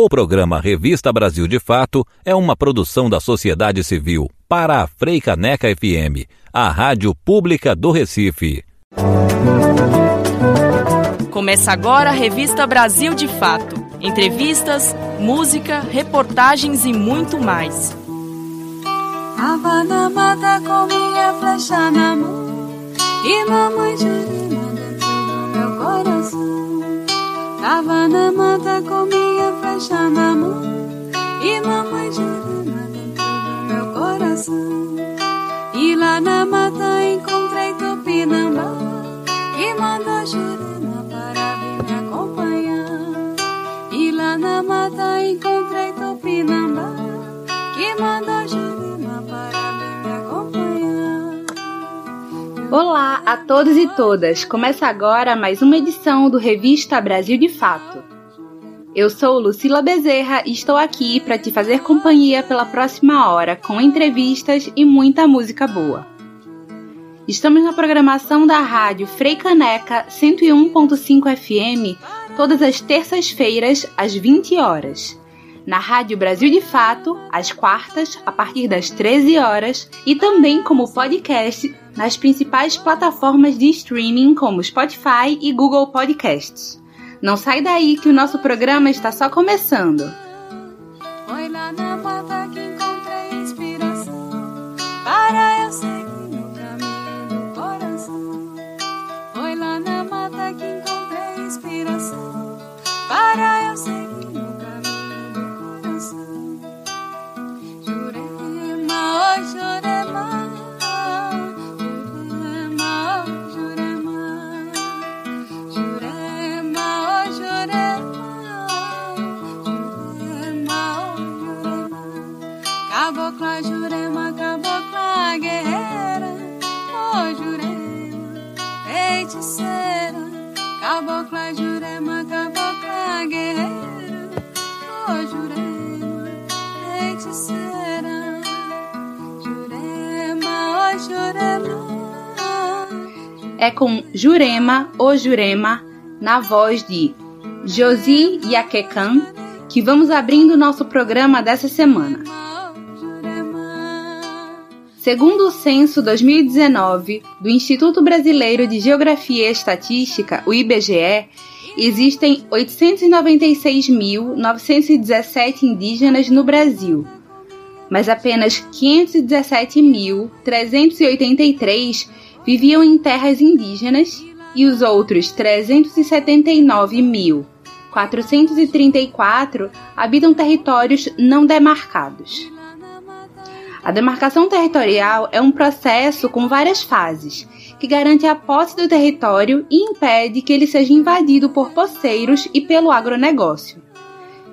O programa Revista Brasil de Fato é uma produção da sociedade civil para a Freicaneca FM, a rádio pública do Recife. Começa agora a Revista Brasil de Fato. Entrevistas, música, reportagens e muito mais. Tava na mata com minha flecha na mão E mamãe Jurema dentro do meu coração Tava na mata com minha flecha na mão. E mamãe Jurema dentro do meu coração. E lá na mata encontrei Tupinambá Que manda Jurema para vir me acompanhar. E lá na mata encontrei Tupinambá Que manda Jurema Olá a todos e todas! Começa agora mais uma edição do Revista Brasil de Fato. Eu sou Lucila Bezerra e estou aqui para te fazer companhia pela próxima hora com entrevistas e muita música boa. Estamos na programação da rádio Frei Caneca 101.5 FM todas as terças-feiras às 20 horas. Na Rádio Brasil de Fato, às quartas, a partir das 13 horas, e também como podcast nas principais plataformas de streaming como Spotify e Google Podcasts. Não sai daí que o nosso programa está só começando. Foi lá na É com Jurema ou Jurema, na voz de Josi Yakekan, que vamos abrindo nosso programa dessa semana. Segundo o censo 2019 do Instituto Brasileiro de Geografia e Estatística, o IBGE, existem 896.917 indígenas no Brasil, mas apenas 517.383 viviam em terras indígenas e os outros 379.434 habitam territórios não demarcados. A demarcação territorial é um processo com várias fases, que garante a posse do território e impede que ele seja invadido por poceiros e pelo agronegócio.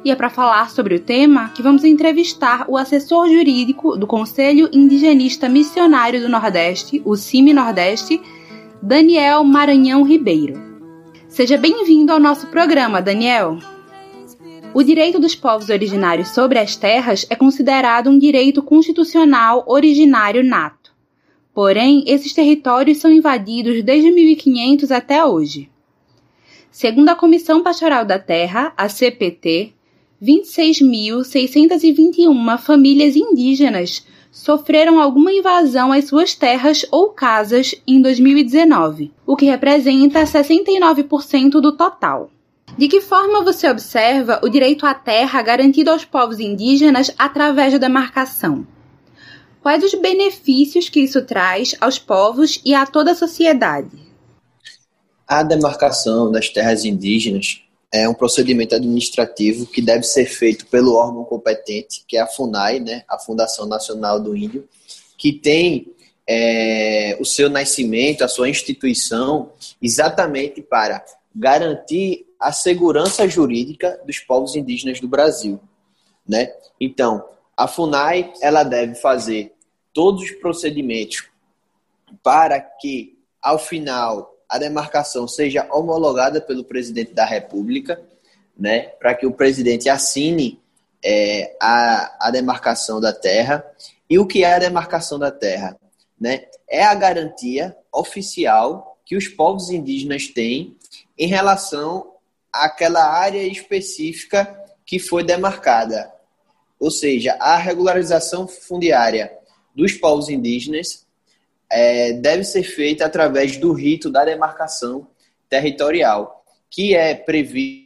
E é para falar sobre o tema que vamos entrevistar o assessor jurídico do Conselho Indigenista Missionário do Nordeste, o CIMI Nordeste, Daniel Maranhão Ribeiro. Seja bem-vindo ao nosso programa, Daniel. O direito dos povos originários sobre as terras é considerado um direito constitucional originário nato. Porém, esses territórios são invadidos desde 1500 até hoje. Segundo a Comissão Pastoral da Terra, a CPT, 26.621 famílias indígenas sofreram alguma invasão às suas terras ou casas em 2019, o que representa 69% do total. De que forma você observa o direito à terra garantido aos povos indígenas através da demarcação? Quais os benefícios que isso traz aos povos e a toda a sociedade? A demarcação das terras indígenas é um procedimento administrativo que deve ser feito pelo órgão competente, que é a FUNAI, né, a Fundação Nacional do Índio, que tem é, o seu nascimento, a sua instituição, exatamente para garantir a segurança jurídica dos povos indígenas do Brasil, né? Então, a FUNAI ela deve fazer todos os procedimentos para que, ao final, a demarcação seja homologada pelo presidente da República, né, para que o presidente assine é, a, a demarcação da terra. E o que é a demarcação da terra? Né? É a garantia oficial que os povos indígenas têm em relação àquela área específica que foi demarcada, ou seja, a regularização fundiária dos povos indígenas é, deve ser feita através do rito da demarcação territorial, que é previsto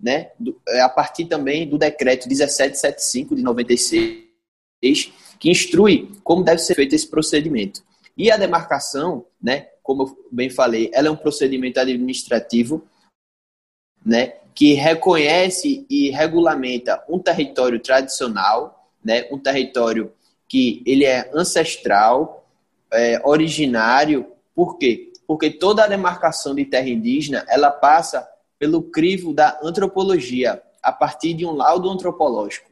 né, é, a partir também do decreto 1775 de 96, que instrui como deve ser feito esse procedimento. E a demarcação, né, como eu bem falei, ela é um procedimento administrativo né, que reconhece e regulamenta um território tradicional, né, um território que ele é ancestral, é, originário. Por quê? Porque toda a demarcação de terra indígena ela passa pelo crivo da antropologia, a partir de um laudo antropológico.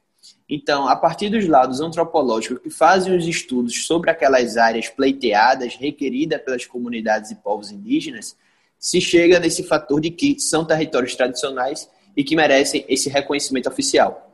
Então, a partir dos laudos antropológicos que fazem os estudos sobre aquelas áreas pleiteadas, requeridas pelas comunidades e povos indígenas, se chega nesse fator de que são territórios tradicionais e que merecem esse reconhecimento oficial.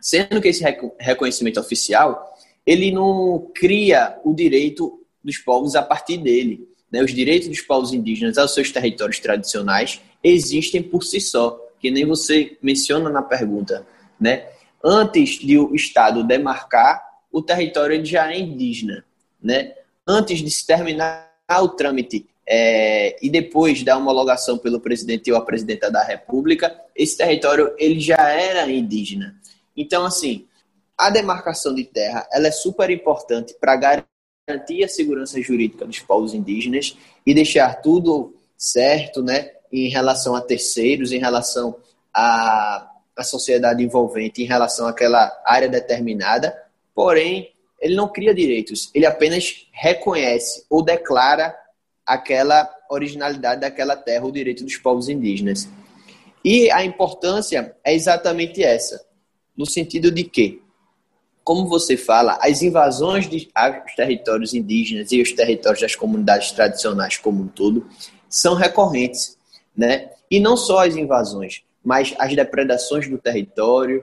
Sendo que esse reconhecimento oficial, ele não cria o direito dos povos a partir dele. Né? Os direitos dos povos indígenas aos seus territórios tradicionais existem por si só, que nem você menciona na pergunta. Né? Antes de o Estado demarcar, o território já é indígena. Né? Antes de se terminar o trâmite é, e depois da homologação pelo presidente ou a presidenta da República, esse território ele já era indígena. Então, assim, a demarcação de terra ela é super importante para garantir a segurança jurídica dos povos indígenas e deixar tudo certo, né, em relação a terceiros, em relação à, à sociedade envolvente, em relação àquela área determinada. Porém, ele não cria direitos, ele apenas reconhece ou declara aquela originalidade daquela terra, o direito dos povos indígenas. E a importância é exatamente essa, no sentido de que, como você fala, as invasões de, aos territórios indígenas e os territórios das comunidades tradicionais como um todo são recorrentes, né? E não só as invasões, mas as depredações do território,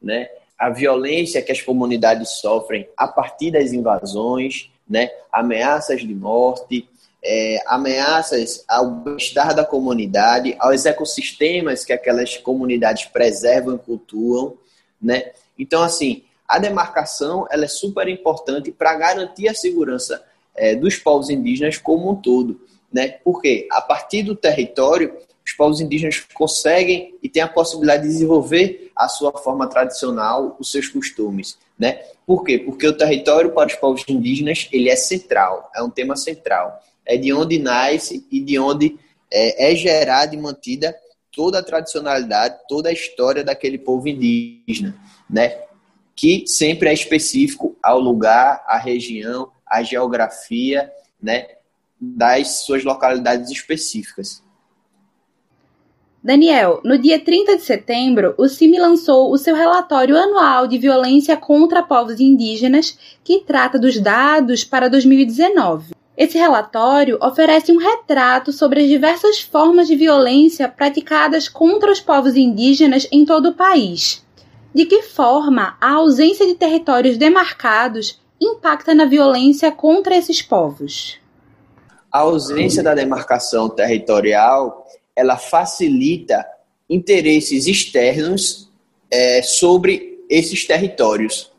né? A violência que as comunidades sofrem a partir das invasões, né? Ameaças de morte, é, ameaças ao bem-estar da comunidade, aos ecossistemas que aquelas comunidades preservam e cultuam, né? Então, assim, a demarcação ela é super importante para garantir a segurança é, dos povos indígenas como um todo, né? Porque a partir do território os povos indígenas conseguem e têm a possibilidade de desenvolver a sua forma tradicional, os seus costumes, né? Por quê? Porque o território para os povos indígenas ele é central, é um tema central é de onde nasce e de onde é, é gerada e mantida toda a tradicionalidade, toda a história daquele povo indígena, né? Que sempre é específico ao lugar, à região, à geografia, né? Das suas localidades específicas. Daniel, no dia 30 de setembro, o CIMI lançou o seu relatório anual de violência contra povos indígenas, que trata dos dados para 2019. Esse relatório oferece um retrato sobre as diversas formas de violência praticadas contra os povos indígenas em todo o país. De que forma a ausência de territórios demarcados impacta na violência contra esses povos? A ausência da demarcação territorial ela facilita interesses externos é, sobre esses territórios.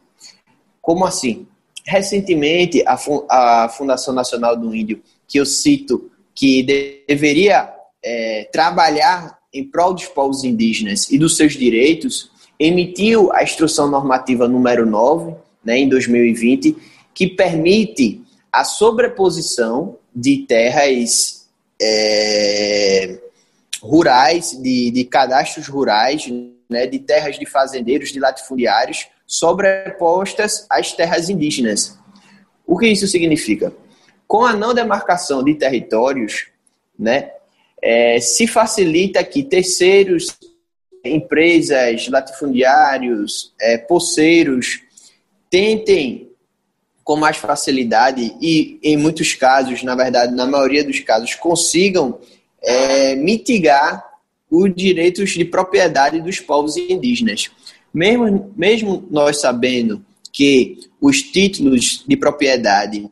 Como assim? recentemente, a, a Fundação Nacional do Índio, que eu cito, que deveria é, trabalhar em prol dos povos indígenas e dos seus direitos, emitiu a Instrução Normativa número 9, né, em 2020, que permite a sobreposição de terras é, rurais, de, de cadastros rurais, né, de terras de fazendeiros, de latifundiários, sobrepostas às terras indígenas. O que isso significa? Com a não demarcação de territórios, né, é, se facilita que terceiros, empresas, latifundiários, é, poceiros, tentem com mais facilidade e, em muitos casos, na verdade, na maioria dos casos, consigam é, mitigar os direitos de propriedade dos povos indígenas. Mesmo, mesmo nós sabendo que os títulos de propriedade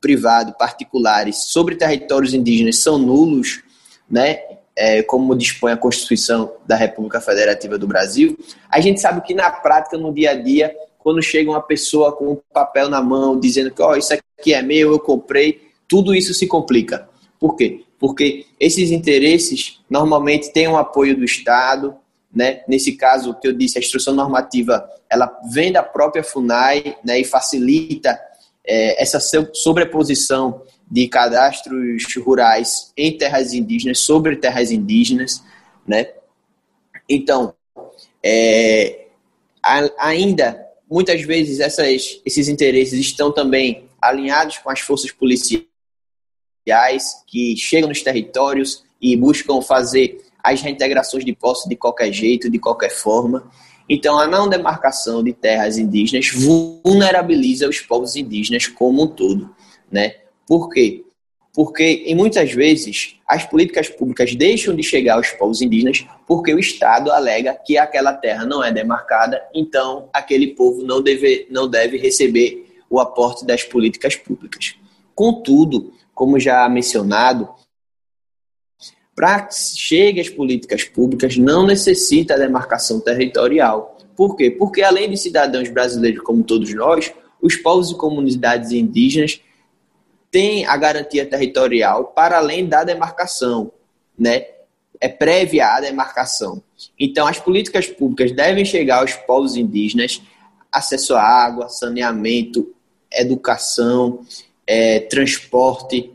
privado particulares sobre territórios indígenas são nulos, né? É, como dispõe a Constituição da República Federativa do Brasil, a gente sabe que na prática, no dia a dia, quando chega uma pessoa com um papel na mão dizendo que oh, isso aqui é meu, eu comprei, tudo isso se complica. Por quê? Porque esses interesses normalmente têm um apoio do Estado, né? Nesse caso que eu disse, a instrução normativa ela vem da própria FUNAI né, e facilita é, essa sobreposição de cadastros rurais em terras indígenas sobre terras indígenas, né? Então, é, ainda muitas vezes essas, esses interesses estão também alinhados com as forças policiais que chegam nos territórios e buscam fazer as reintegrações de posse de qualquer jeito, de qualquer forma. Então, a não demarcação de terras indígenas vulnerabiliza os povos indígenas como um todo, né? Por quê? Porque, em muitas vezes, as políticas públicas deixam de chegar aos povos indígenas porque o Estado alega que aquela terra não é demarcada, então aquele povo não deve, não deve receber o aporte das políticas públicas. Contudo, como já mencionado, para que chegue às políticas públicas, não necessita a demarcação territorial. Por quê? Porque além de cidadãos brasileiros como todos nós, os povos e comunidades indígenas têm a garantia territorial para além da demarcação, né? É prévia à demarcação. Então, as políticas públicas devem chegar aos povos indígenas, acesso à água, saneamento, educação, é, transporte,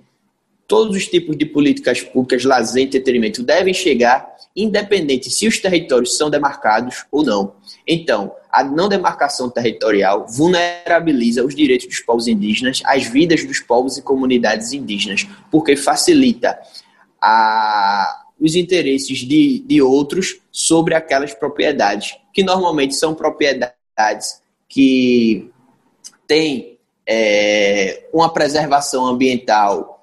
todos os tipos de políticas públicas, lazer e entretenimento devem chegar, independente se os territórios são demarcados ou não. Então, a não demarcação territorial vulnerabiliza os direitos dos povos indígenas, as vidas dos povos e comunidades indígenas, porque facilita a, os interesses de, de outros sobre aquelas propriedades, que normalmente são propriedades que têm é, uma preservação ambiental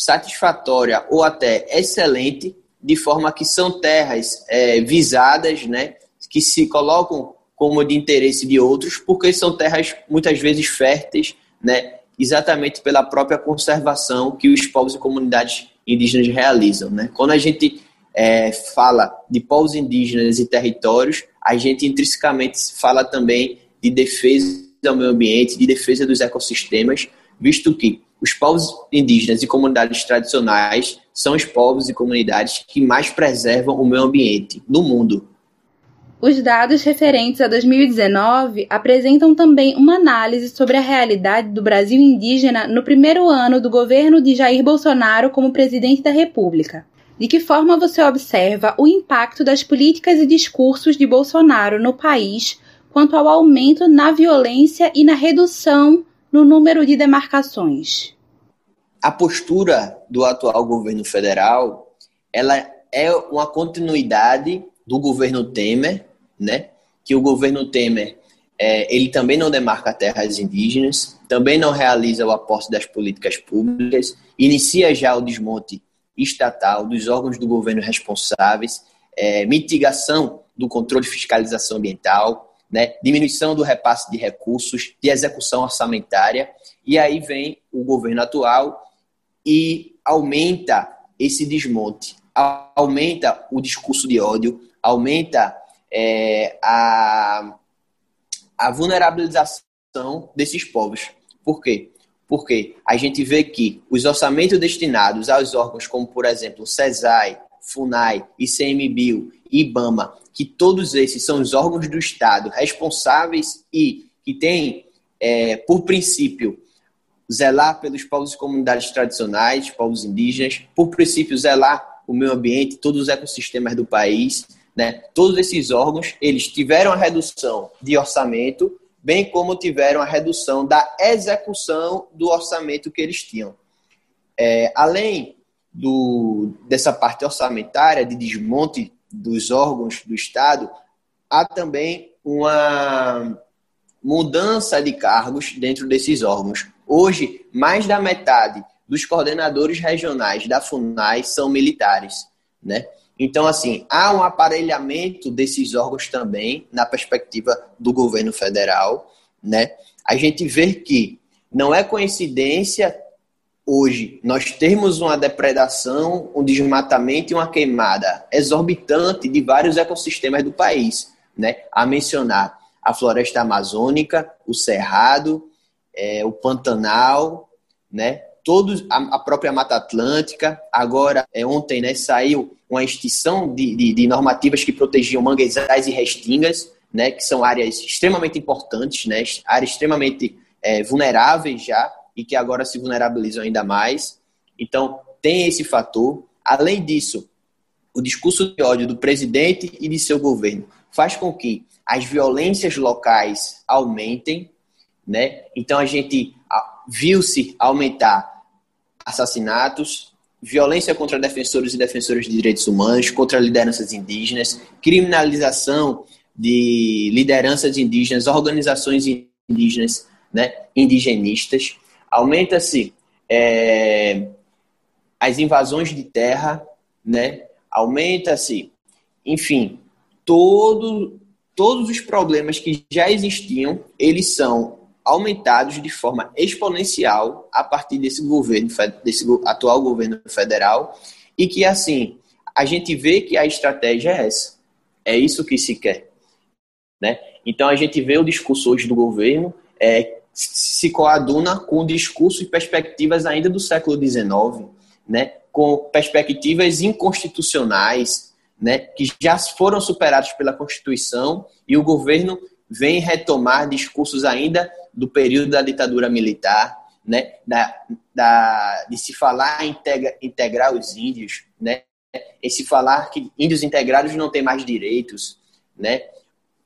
satisfatória ou até excelente, de forma que são terras é, visadas, né, que se colocam como de interesse de outros, porque são terras muitas vezes férteis, né, exatamente pela própria conservação que os povos e comunidades indígenas realizam. Né? Quando a gente é, fala de povos indígenas e territórios, a gente intrinsecamente fala também de defesa do meio ambiente, de defesa dos ecossistemas, visto que os povos indígenas e comunidades tradicionais são os povos e comunidades que mais preservam o meio ambiente no mundo. Os dados referentes a 2019 apresentam também uma análise sobre a realidade do Brasil indígena no primeiro ano do governo de Jair Bolsonaro como presidente da República. De que forma você observa o impacto das políticas e discursos de Bolsonaro no país quanto ao aumento na violência e na redução no número de demarcações? A postura do atual governo federal, ela é uma continuidade do governo Temer, né? Que o governo Temer é, ele também não demarca terras indígenas, também não realiza o aporte das políticas públicas, inicia já o desmonte estatal dos órgãos do governo responsáveis, é, mitigação do controle de fiscalização ambiental, né, diminuição do repasse de recursos, de execução orçamentária, e aí vem o governo atual e aumenta esse desmonte, aumenta o discurso de ódio, aumenta é, a, a vulnerabilização desses povos. Por quê? Porque a gente vê que os orçamentos destinados aos órgãos como, por exemplo, o CESAI, FUNAI, ICMBio IBAMA, que todos esses são os órgãos do Estado responsáveis e que têm, é, por princípio, zelar pelos povos e comunidades tradicionais, povos indígenas, por princípio, zelar o meio ambiente, todos os ecossistemas do país, né? Todos esses órgãos, eles tiveram a redução de orçamento, bem como tiveram a redução da execução do orçamento que eles tinham. É, além do, dessa parte orçamentária, de desmonte dos órgãos do Estado, há também uma mudança de cargos dentro desses órgãos. Hoje, mais da metade dos coordenadores regionais da FUNAI são militares, né? Então, assim, há um aparelhamento desses órgãos também na perspectiva do governo federal, né? A gente vê que não é coincidência hoje nós temos uma depredação, um desmatamento e uma queimada exorbitante de vários ecossistemas do país, né? A mencionar a floresta amazônica, o cerrado, é, o Pantanal, né? Todos, a, a, própria Mata Atlântica. Agora, é, ontem, né, saiu uma extinção de, de, de normativas que protegiam manguezais e restingas, né? Que são áreas extremamente importantes, né? Áreas extremamente é, vulneráveis já e que agora se vulnerabilizam ainda mais. Então, tem esse fator. Além disso, o discurso de ódio do presidente e de seu governo faz com que as violências locais aumentem, né? Então a gente viu-se aumentar assassinatos, violência contra defensores e defensoras de direitos humanos, contra lideranças indígenas, criminalização de lideranças indígenas, organizações indígenas, né, indigenistas. Aumenta-se é, as invasões de terra, né? Aumenta-se, enfim, todo, todos os problemas que já existiam, eles são aumentados de forma exponencial a partir desse governo, desse atual governo federal, e que assim a gente vê que a estratégia é essa, é isso que se quer, né? Então a gente vê o discurso hoje do governo é, se coaduna com discursos e perspectivas ainda do século XIX, né, com perspectivas inconstitucionais, né, que já foram superados pela Constituição e o governo vem retomar discursos ainda do período da ditadura militar, né, da, da, de se falar integra, integrar os índios, né, e se falar que índios integrados não têm mais direitos, né.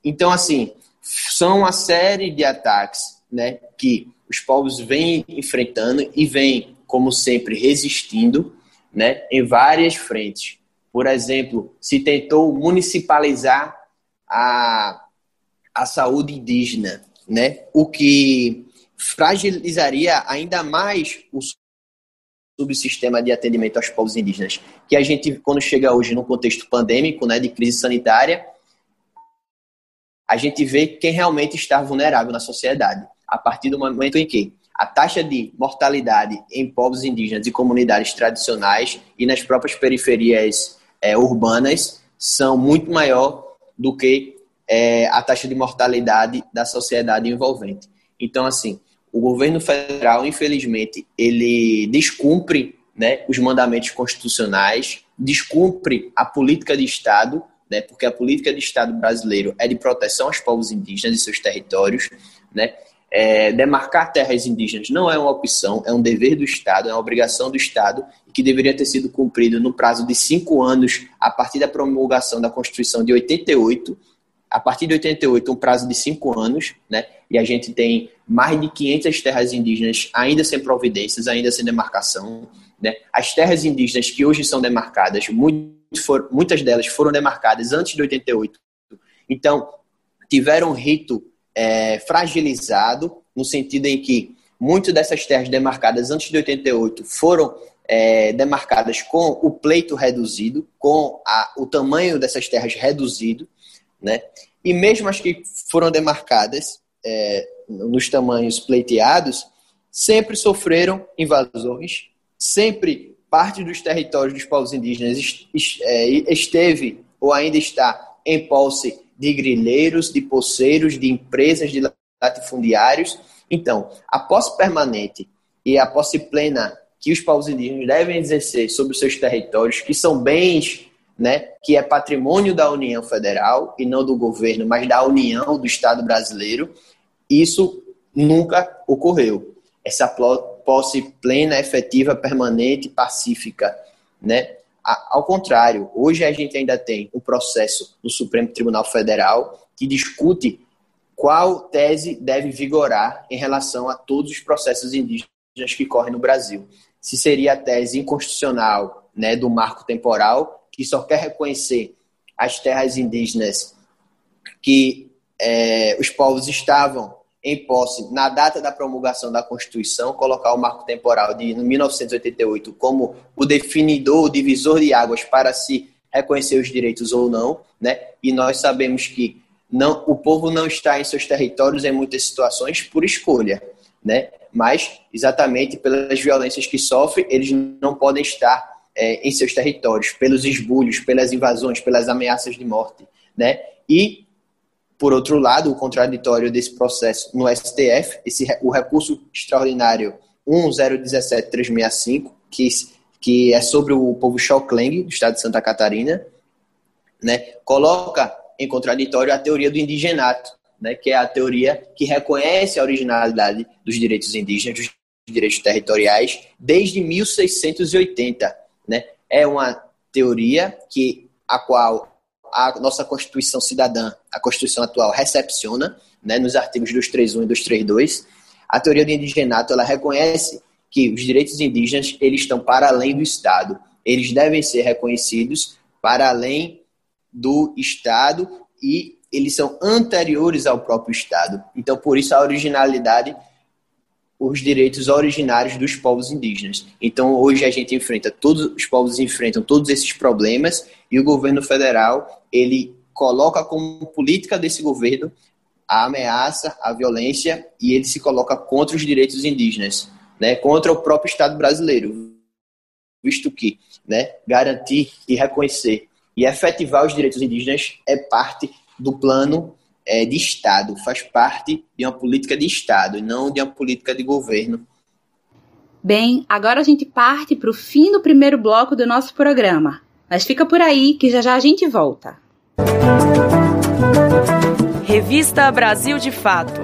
Então, assim, são uma série de ataques né, que os povos vêm enfrentando e vêm, como sempre, resistindo né, em várias frentes. Por exemplo, se tentou municipalizar a, a saúde indígena, né, o que fragilizaria ainda mais o subsistema de atendimento aos povos indígenas, que a gente, quando chega hoje no contexto pandêmico, né, de crise sanitária, a gente vê quem realmente está vulnerável na sociedade a partir do momento em que a taxa de mortalidade em povos indígenas e comunidades tradicionais e nas próprias periferias é, urbanas são muito maior do que é, a taxa de mortalidade da sociedade envolvente. Então, assim, o governo federal, infelizmente, ele descumpre né, os mandamentos constitucionais, descumpre a política de Estado, né, porque a política de Estado brasileiro é de proteção aos povos indígenas e seus territórios, né, é, demarcar terras indígenas não é uma opção, é um dever do Estado, é uma obrigação do Estado, que deveria ter sido cumprido no prazo de cinco anos, a partir da promulgação da Constituição de 88. A partir de 88, um prazo de cinco anos, né? E a gente tem mais de 500 terras indígenas ainda sem providências, ainda sem demarcação. Né? As terras indígenas que hoje são demarcadas, muitas delas foram demarcadas antes de 88. Então, tiveram rito é, fragilizado, no sentido em que muitas dessas terras demarcadas antes de 88 foram é, demarcadas com o pleito reduzido, com a, o tamanho dessas terras reduzido, né? E mesmo as que foram demarcadas é, nos tamanhos pleiteados, sempre sofreram invasões, sempre parte dos territórios dos povos indígenas é, esteve ou ainda está em posse de grileiros, de poceiros, de empresas, de latifundiários. Então, a posse permanente e a posse plena que os indígenas devem exercer sobre os seus territórios, que são bens, né, que é patrimônio da União Federal e não do governo, mas da União do Estado brasileiro, isso nunca ocorreu. Essa posse plena, efetiva, permanente, pacífica, né, ao contrário, hoje a gente ainda tem um processo no Supremo Tribunal Federal que discute qual tese deve vigorar em relação a todos os processos indígenas que correm no Brasil. Se seria a tese inconstitucional né, do marco temporal, que só quer reconhecer as terras indígenas que é, os povos estavam em posse, na data da promulgação da Constituição, colocar o marco temporal de 1988 como o definidor, o divisor de águas para se reconhecer os direitos ou não, né? E nós sabemos que não, o povo não está em seus territórios em muitas situações por escolha, né? mas exatamente pelas violências que sofrem, eles não podem estar é, em seus territórios, pelos esbulhos, pelas invasões, pelas ameaças de morte, né? E por outro lado, o contraditório desse processo no STF, esse, o recurso extraordinário 1017365, que, que é sobre o povo Xocleng, do estado de Santa Catarina, né, coloca em contraditório a teoria do indigenato, né, que é a teoria que reconhece a originalidade dos direitos indígenas, dos direitos territoriais, desde 1680. Né? É uma teoria que a qual a nossa Constituição cidadã, a Constituição atual, recepciona, né, nos artigos 231 e 232. A teoria do indigenato, ela reconhece que os direitos indígenas, eles estão para além do Estado. Eles devem ser reconhecidos para além do Estado e eles são anteriores ao próprio Estado. Então, por isso, a originalidade os direitos originários dos povos indígenas. Então, hoje a gente enfrenta, todos os povos enfrentam todos esses problemas e o governo federal, ele coloca como política desse governo a ameaça, a violência e ele se coloca contra os direitos indígenas, né, contra o próprio Estado brasileiro, visto que, né, garantir e reconhecer e efetivar os direitos indígenas é parte do plano é, de Estado, faz parte de uma política de Estado e não de uma política de governo. Bem, agora a gente parte para o fim do primeiro bloco do nosso programa. Mas fica por aí que já já a gente volta. Revista Brasil de Fato.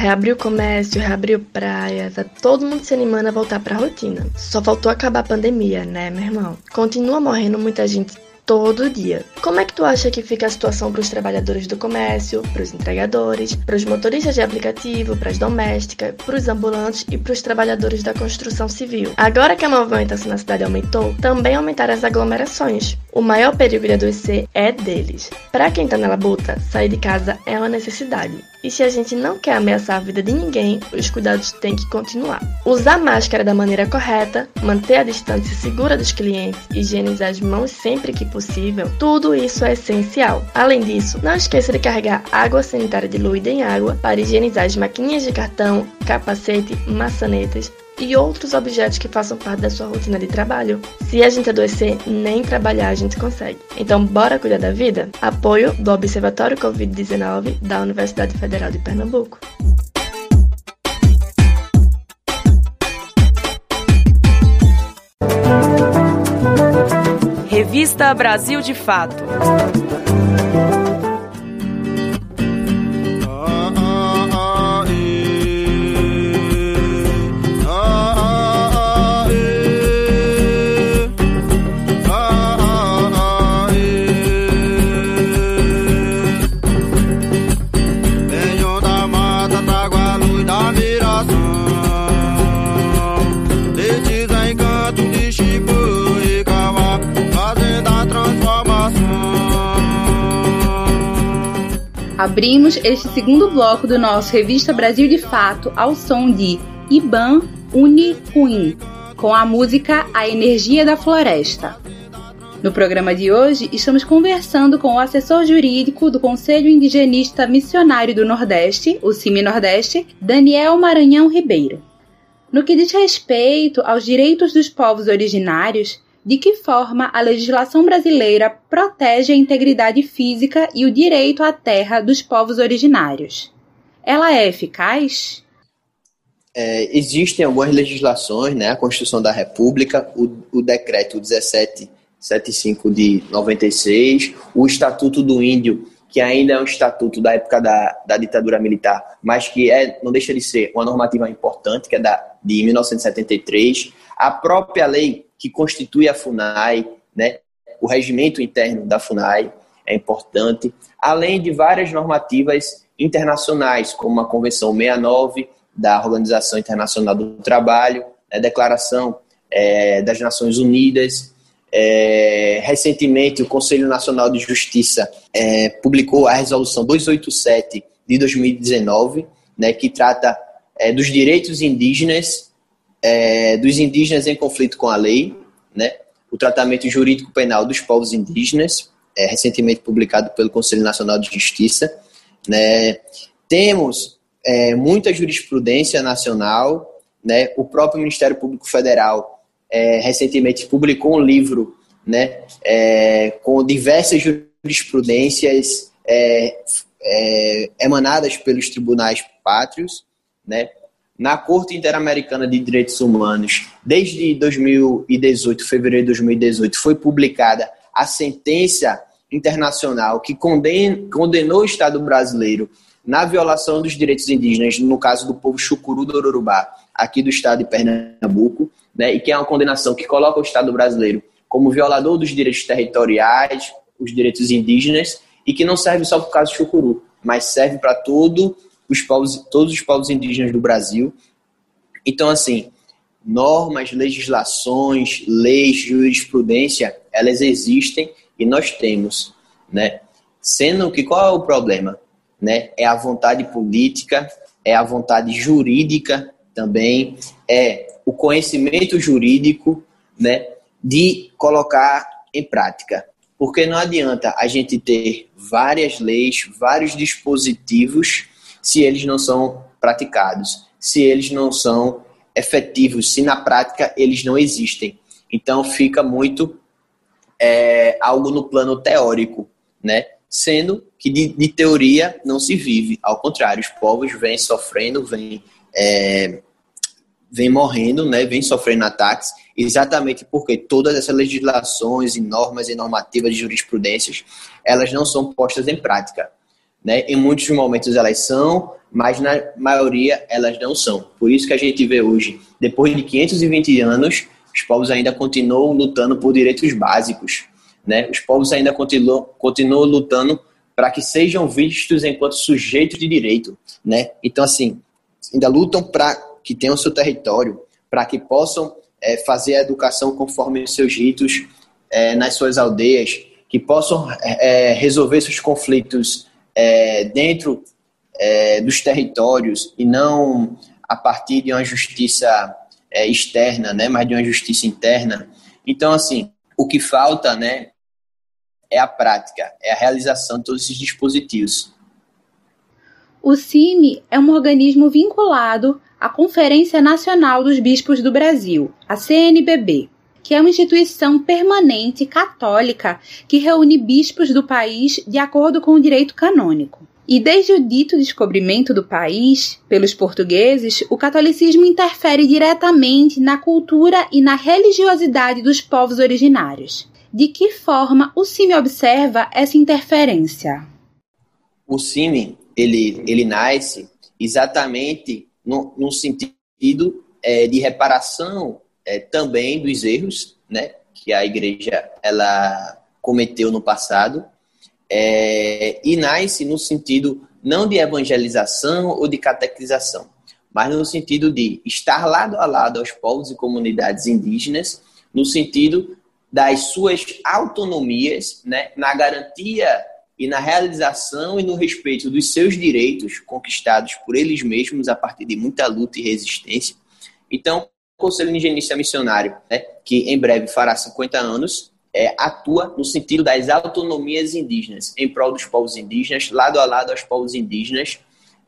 Reabriu o comércio, reabriu praia, tá todo mundo se animando a voltar pra rotina. Só faltou acabar a pandemia, né, meu irmão? Continua morrendo muita gente todo dia. Como é que tu acha que fica a situação para os trabalhadores do comércio, para os entregadores, para os motoristas de aplicativo, para as domésticas, para os ambulantes e para os trabalhadores da construção civil? Agora que a movimentação na cidade aumentou, também aumentaram as aglomerações. O maior perigo de adoecer é deles. Para quem tá na labuta, sair de casa é uma necessidade. E se a gente não quer ameaçar a vida de ninguém, os cuidados têm que continuar. Usar máscara da maneira correta, manter a distância segura dos clientes, higienizar as mãos sempre que possível, tudo isso é essencial. Além disso, não esqueça de carregar água sanitária diluída em água para higienizar as maquininhas de cartão, capacete, maçanetas, e outros objetos que façam parte da sua rotina de trabalho. Se a gente adoecer, nem trabalhar a gente consegue. Então, bora cuidar da vida? Apoio do Observatório Covid-19 da Universidade Federal de Pernambuco. Revista Brasil de Fato. Abrimos este segundo bloco do nosso Revista Brasil de Fato ao som de Iban Unicuin, com a música A Energia da Floresta. No programa de hoje, estamos conversando com o assessor jurídico do Conselho Indigenista Missionário do Nordeste, o CIMI Nordeste, Daniel Maranhão Ribeiro. No que diz respeito aos direitos dos povos originários, de que forma a legislação brasileira protege a integridade física e o direito à terra dos povos originários. Ela é eficaz? É, existem algumas legislações, né? a Constituição da República, o, o Decreto 1775 de 96, o Estatuto do Índio, que ainda é um estatuto da época da, da ditadura militar, mas que é, não deixa de ser uma normativa importante, que é da, de 1973, a própria lei que constitui a FUNAI, né? o regimento interno da FUNAI é importante, além de várias normativas internacionais, como a Convenção 69 da Organização Internacional do Trabalho, a né? Declaração é, das Nações Unidas. É, recentemente, o Conselho Nacional de Justiça é, publicou a Resolução 287 de 2019, né, que trata é, dos direitos indígenas é, dos indígenas em conflito com a lei, né? o tratamento jurídico penal dos povos indígenas é, recentemente publicado pelo Conselho Nacional de Justiça. Né? Temos é, muita jurisprudência nacional, né? o próprio Ministério Público Federal é, recentemente publicou um livro né, é, com diversas jurisprudências é, é, emanadas pelos tribunais pátrios, né, na Corte Interamericana de Direitos Humanos, desde 2018, fevereiro de 2018, foi publicada a sentença internacional que condenou o Estado brasileiro na violação dos direitos indígenas, no caso do povo chucuru do Urubá, aqui do estado de Pernambuco, né, e que é uma condenação que coloca o Estado brasileiro como violador dos direitos territoriais, os direitos indígenas, e que não serve só para o caso chucuru, mas serve para todo os povos, todos os povos indígenas do Brasil. Então, assim, normas, legislações, leis, jurisprudência, elas existem e nós temos, né? Sendo que qual é o problema? Né? É a vontade política, é a vontade jurídica também, é o conhecimento jurídico, né? De colocar em prática. Porque não adianta a gente ter várias leis, vários dispositivos se eles não são praticados, se eles não são efetivos, se na prática eles não existem. Então fica muito é, algo no plano teórico, né? Sendo que de, de, teoria não se vive, ao contrário, os povos vêm sofrendo, vêm, é, vêm morrendo, né? Vêm sofrendo ataques, exatamente porque todas essas legislações e normas e normativas de jurisprudências, elas não são postas em prática. Né? Em muitos momentos elas são, mas na maioria elas não são. Por isso que a gente vê hoje, depois de 520 anos, os povos ainda continuam lutando por direitos básicos. Né? Os povos ainda continuam, continuam lutando para que sejam vistos enquanto sujeitos de direito. Né? Então, assim, ainda lutam para que tenham seu território, para que possam é, fazer a educação conforme os seus ritos é, nas suas aldeias, que possam é, resolver seus conflitos é, dentro é, dos territórios e não a partir de uma justiça é, externa, né, mas de uma justiça interna. Então, assim, o que falta, né, é a prática, é a realização de todos esses dispositivos. O CIMI é um organismo vinculado à Conferência Nacional dos Bispos do Brasil, a CNBB que é uma instituição permanente católica que reúne bispos do país de acordo com o direito canônico. E desde o dito descobrimento do país pelos portugueses, o catolicismo interfere diretamente na cultura e na religiosidade dos povos originários. De que forma o CIMI observa essa interferência? O CIMI ele, ele nasce exatamente no, no sentido é, de reparação é, também dos erros né, que a igreja ela cometeu no passado é, e nasce no sentido não de evangelização ou de catequização, mas no sentido de estar lado a lado aos povos e comunidades indígenas, no sentido das suas autonomias, né, na garantia e na realização e no respeito dos seus direitos conquistados por eles mesmos a partir de muita luta e resistência. Então, Conselho Indigenista Missionário, né, que em breve fará 50 anos, é, atua no sentido das autonomias indígenas, em prol dos povos indígenas, lado a lado aos povos indígenas,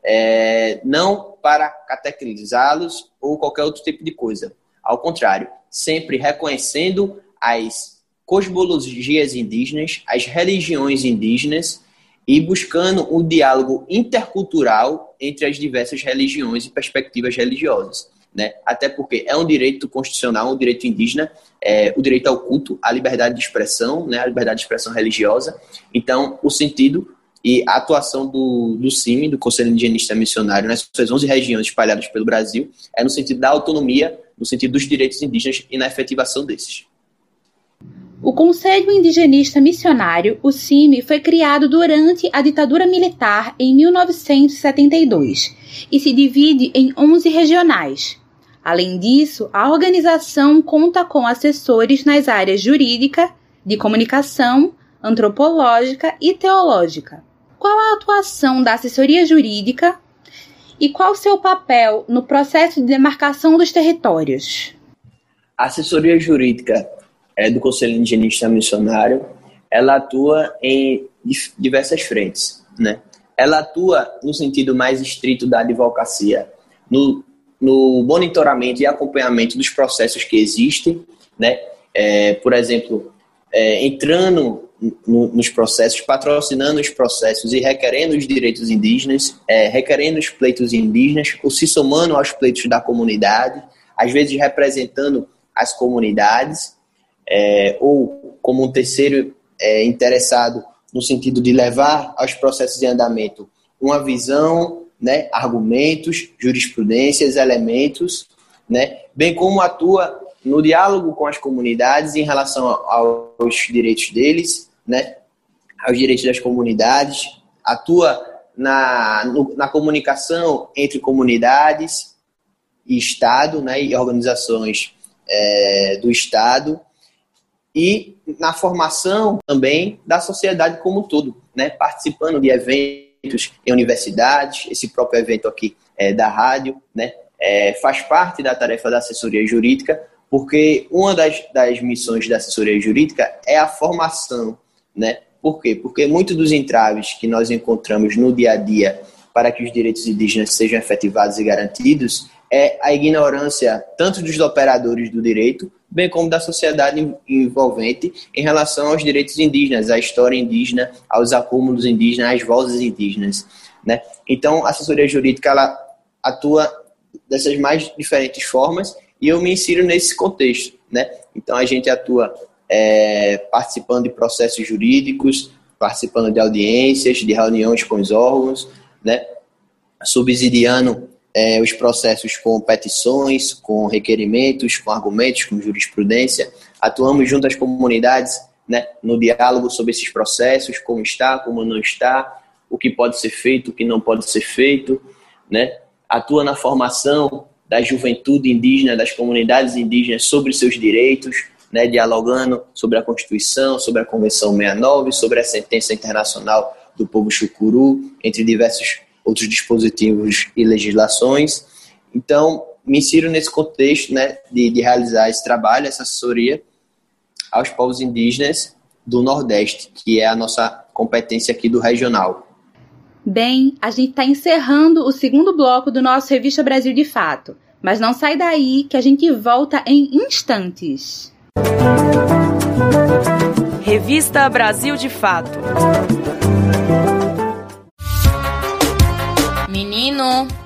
é, não para catequizá-los ou qualquer outro tipo de coisa. Ao contrário, sempre reconhecendo as cosmologias indígenas, as religiões indígenas e buscando um diálogo intercultural entre as diversas religiões e perspectivas religiosas né? Até porque é um direito constitucional, um direito indígena, é, o direito ao culto, à liberdade de expressão, né? A liberdade de expressão religiosa. Então, o sentido e a atuação do, do CIMI, do Conselho Indigenista Missionário, nas suas 11 regiões espalhadas pelo Brasil, é no sentido da autonomia, no sentido dos direitos indígenas e na efetivação desses. O Conselho Indigenista Missionário, o CIMI, foi criado durante a ditadura militar em 1972 e se divide em 11 regionais, Além disso, a organização conta com assessores nas áreas jurídica, de comunicação, antropológica e teológica. Qual a atuação da assessoria jurídica e qual seu papel no processo de demarcação dos territórios? A assessoria jurídica é do Conselho Indigenista Missionário ela atua em diversas frentes, né? Ela atua no sentido mais estrito da advocacia, no, no monitoramento e acompanhamento dos processos que existem, né? É, por exemplo, é, entrando no, nos processos, patrocinando os processos e requerendo os direitos indígenas, é, requerendo os pleitos indígenas, ou se somando aos pleitos da comunidade, às vezes representando as comunidades, é, ou como um terceiro é, interessado no sentido de levar aos processos em andamento uma visão, né, argumentos, jurisprudências, elementos, né, bem como atua no diálogo com as comunidades em relação aos direitos deles, né, aos direitos das comunidades, atua na, no, na comunicação entre comunidades e Estado, né, e organizações é, do Estado, e na formação também da sociedade como um todo, né, participando de eventos em universidades, esse próprio evento aqui é, da rádio, né, é, faz parte da tarefa da assessoria jurídica, porque uma das, das missões da assessoria jurídica é a formação, né? Por quê? Porque muitos dos entraves que nós encontramos no dia a dia para que os direitos indígenas sejam efetivados e garantidos é a ignorância tanto dos operadores do direito, bem como da sociedade envolvente em relação aos direitos indígenas, à história indígena, aos acúmulos indígenas, às vozes indígenas, né? Então, a assessoria jurídica ela atua dessas mais diferentes formas e eu me insiro nesse contexto, né? Então a gente atua é, participando de processos jurídicos, participando de audiências, de reuniões com os órgãos, né? Subsidiando é, os processos com petições, com requerimentos, com argumentos, com jurisprudência. Atuamos junto às comunidades, né? No diálogo sobre esses processos, como está, como não está, o que pode ser feito, o que não pode ser feito, né? Atua na formação da juventude indígena, das comunidades indígenas sobre seus direitos, né, dialogando sobre a Constituição, sobre a Convenção 69, sobre a sentença internacional do povo chucuru, entre diversos outros dispositivos e legislações. Então, me insiro nesse contexto né, de, de realizar esse trabalho, essa assessoria aos povos indígenas do Nordeste, que é a nossa competência aqui do regional. Bem, a gente está encerrando o segundo bloco do nosso Revista Brasil de Fato. Mas não sai daí que a gente volta em instantes. Revista Brasil de Fato.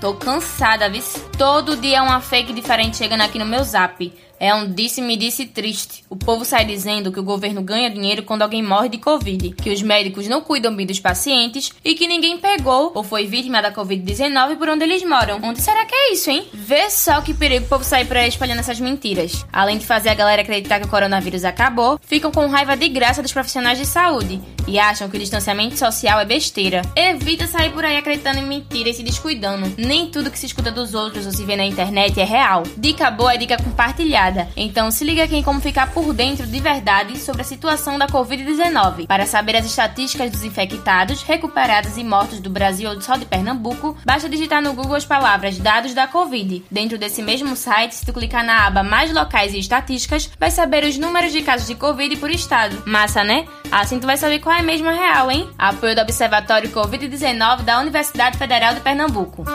Tô cansada, viu? Todo dia uma fake diferente chegando aqui no meu zap. É um disse-me-disse triste. O povo sai dizendo que o governo ganha dinheiro quando alguém morre de Covid, que os médicos não cuidam bem dos pacientes e que ninguém pegou ou foi vítima da Covid-19 por onde eles moram. Onde será que é isso, hein? Vê só que perigo o povo sair por aí espalhando essas mentiras. Além de fazer a galera acreditar que o coronavírus acabou, ficam com raiva de graça dos profissionais de saúde e acham que o distanciamento social é besteira. Evita sair por aí acreditando em mentiras e se descuidando. Nem tudo que se escuta dos outros ou se vê na internet é real. Dica boa é dica compartilhada então se liga aqui em como ficar por dentro de verdade sobre a situação da Covid-19. Para saber as estatísticas dos infectados, recuperados e mortos do Brasil ou só de Pernambuco, basta digitar no Google as palavras dados da Covid. Dentro desse mesmo site, se tu clicar na aba mais locais e estatísticas, vai saber os números de casos de Covid por estado. Massa, né? Assim tu vai saber qual é a mesma real, hein? Apoio do Observatório Covid-19 da Universidade Federal de Pernambuco.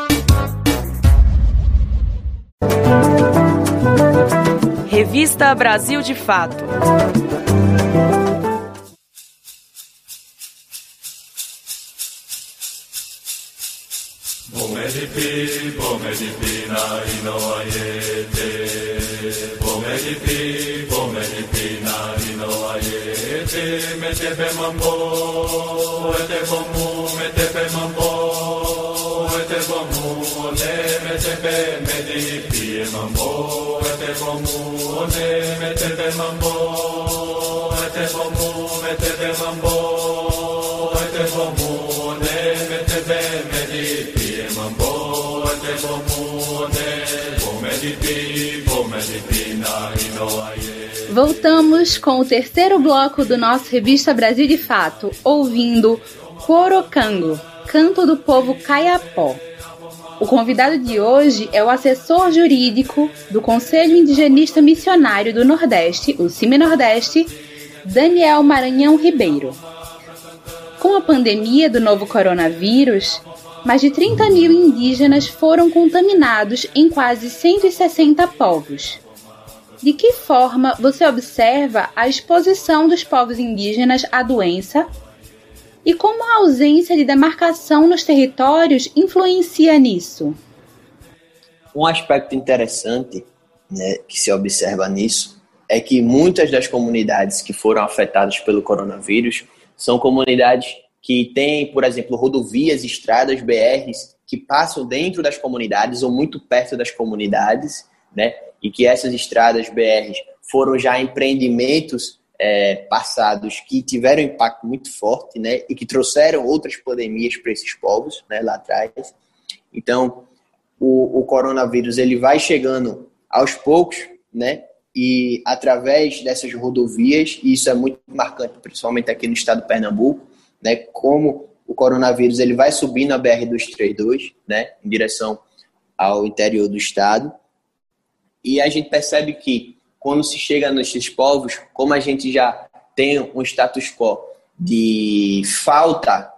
Revista Brasil de Fato. Bomedipi, bomedipi na inoayete. Bomedipi, bomedipi na inoayete. Metepe mambo, ete bomu, metepe mambo, ete bomu, le metepe medipi mambo. Mambo, ne metete mambo, ete mambo, metete mambo, ete mambo, ne metete medipi mambo, ete mambo, ne pomedipi, pomedipi na inoaie. Voltamos com o terceiro bloco do nosso Revista Brasil de Fato, ouvindo Corocango, canto do povo caiapó. O convidado de hoje é o assessor jurídico do Conselho Indigenista Missionário do Nordeste, o CIMI Nordeste, Daniel Maranhão Ribeiro. Com a pandemia do novo coronavírus, mais de 30 mil indígenas foram contaminados em quase 160 povos. De que forma você observa a exposição dos povos indígenas à doença e como a ausência de demarcação nos territórios influencia nisso? Um aspecto interessante né, que se observa nisso é que muitas das comunidades que foram afetadas pelo coronavírus são comunidades que têm, por exemplo, rodovias, estradas, BRs, que passam dentro das comunidades ou muito perto das comunidades, né? E que essas estradas, BRs, foram já empreendimentos é, passados que tiveram impacto muito forte, né? E que trouxeram outras pandemias para esses povos, né? Lá atrás. Então, o, o coronavírus ele vai chegando aos poucos, né? e através dessas rodovias, e isso é muito marcante, principalmente aqui no estado de Pernambuco, né, como o coronavírus ele vai subindo a BR-232, né, em direção ao interior do estado, e a gente percebe que quando se chega nesses povos, como a gente já tem um status quo de falta,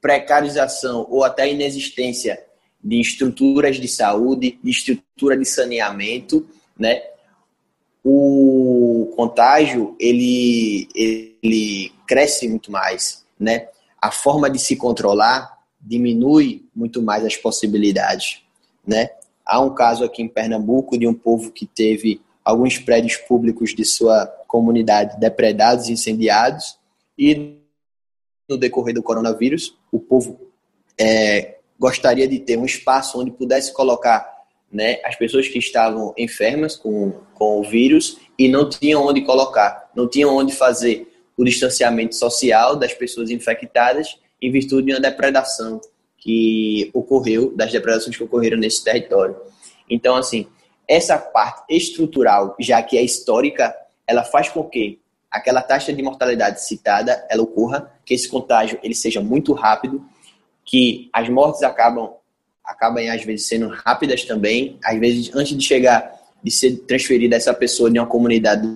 precarização ou até inexistência de estruturas de saúde, de estrutura de saneamento, né? o contágio ele, ele cresce muito mais, né? A forma de se controlar diminui muito mais as possibilidades, né? Há um caso aqui em Pernambuco de um povo que teve alguns prédios públicos de sua comunidade depredados, incendiados, e no decorrer do coronavírus, o povo é, gostaria de ter um espaço onde pudesse colocar né, as pessoas que estavam enfermas com, com o vírus e não tinham onde colocar, não tinham onde fazer o distanciamento social das pessoas infectadas em virtude de uma depredação que ocorreu, das depredações que ocorreram nesse território. Então, assim, essa parte estrutural, já que é histórica, ela faz com que aquela taxa de mortalidade citada, ela ocorra, que esse contágio ele seja muito rápido, que as mortes acabam acabam às vezes sendo rápidas também. Às vezes, antes de chegar, de ser transferida essa pessoa de uma comunidade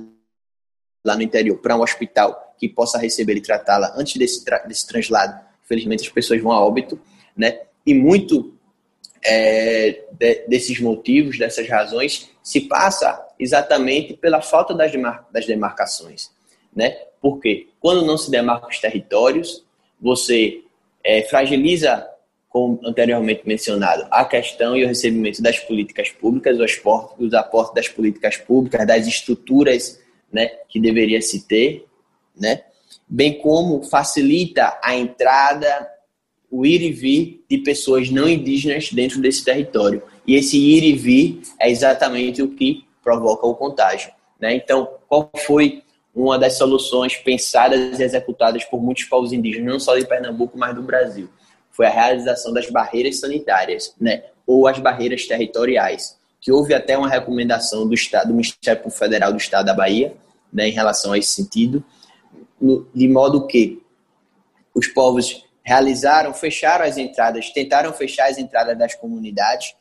lá no interior para um hospital que possa receber e tratá-la antes desse, tra desse translado, infelizmente as pessoas vão a óbito, né? E muito é, de, desses motivos, dessas razões, se passa exatamente pela falta das, demar das demarcações, né? Porque quando não se demarca os territórios, você é, fragiliza como anteriormente mencionado, a questão e o recebimento das políticas públicas, os aportes, os aportes das políticas públicas, das estruturas né, que deveria se ter, né, bem como facilita a entrada, o ir e vir de pessoas não indígenas dentro desse território. E esse ir e vir é exatamente o que provoca o contágio. Né? Então, qual foi uma das soluções pensadas e executadas por muitos povos indígenas, não só de Pernambuco, mas do Brasil? foi a realização das barreiras sanitárias, né, ou as barreiras territoriais, que houve até uma recomendação do Estado, do Ministério Federal do Estado da Bahia, né, em relação a esse sentido, de modo que os povos realizaram, fecharam as entradas, tentaram fechar as entradas das comunidades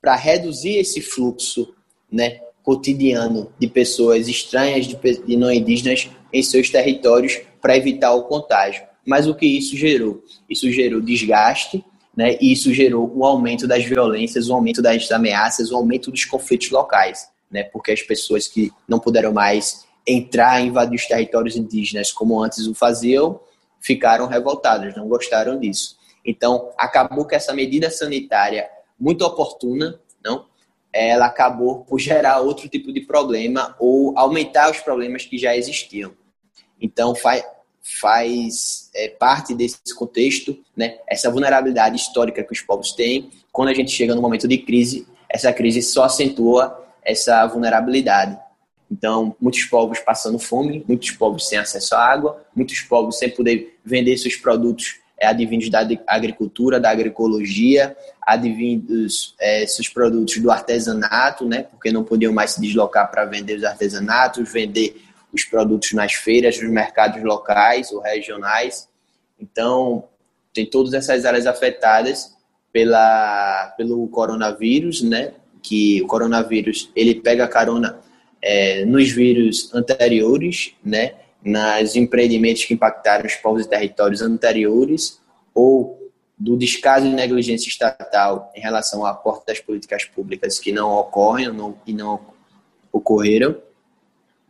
para reduzir esse fluxo, né, cotidiano de pessoas estranhas, de, de não indígenas em seus territórios para evitar o contágio. Mas o que isso gerou? Isso gerou desgaste, né? E isso gerou um aumento das violências, um aumento das ameaças, um aumento dos conflitos locais, né? Porque as pessoas que não puderam mais entrar e invadir os territórios indígenas como antes o faziam, ficaram revoltadas, não gostaram disso. Então, acabou que essa medida sanitária muito oportuna, não, ela acabou por gerar outro tipo de problema ou aumentar os problemas que já existiam. Então, faz, faz é, parte desse contexto, né? Essa vulnerabilidade histórica que os povos têm, quando a gente chega no momento de crise, essa crise só acentua essa vulnerabilidade. Então, muitos povos passando fome, muitos povos sem acesso à água, muitos povos sem poder vender seus produtos é, advindos da agricultura, da agroecologia, advindos é, seus produtos do artesanato, né? Porque não podiam mais se deslocar para vender os artesanatos, vender os produtos nas feiras, nos mercados locais ou regionais. Então, tem todas essas áreas afetadas pela, pelo coronavírus, né? Que o coronavírus ele pega carona é, nos vírus anteriores, né? nos empreendimentos que impactaram os povos e territórios anteriores ou do descaso e negligência estatal em relação ao aporte das políticas públicas que não ocorrem não, e não ocorreram,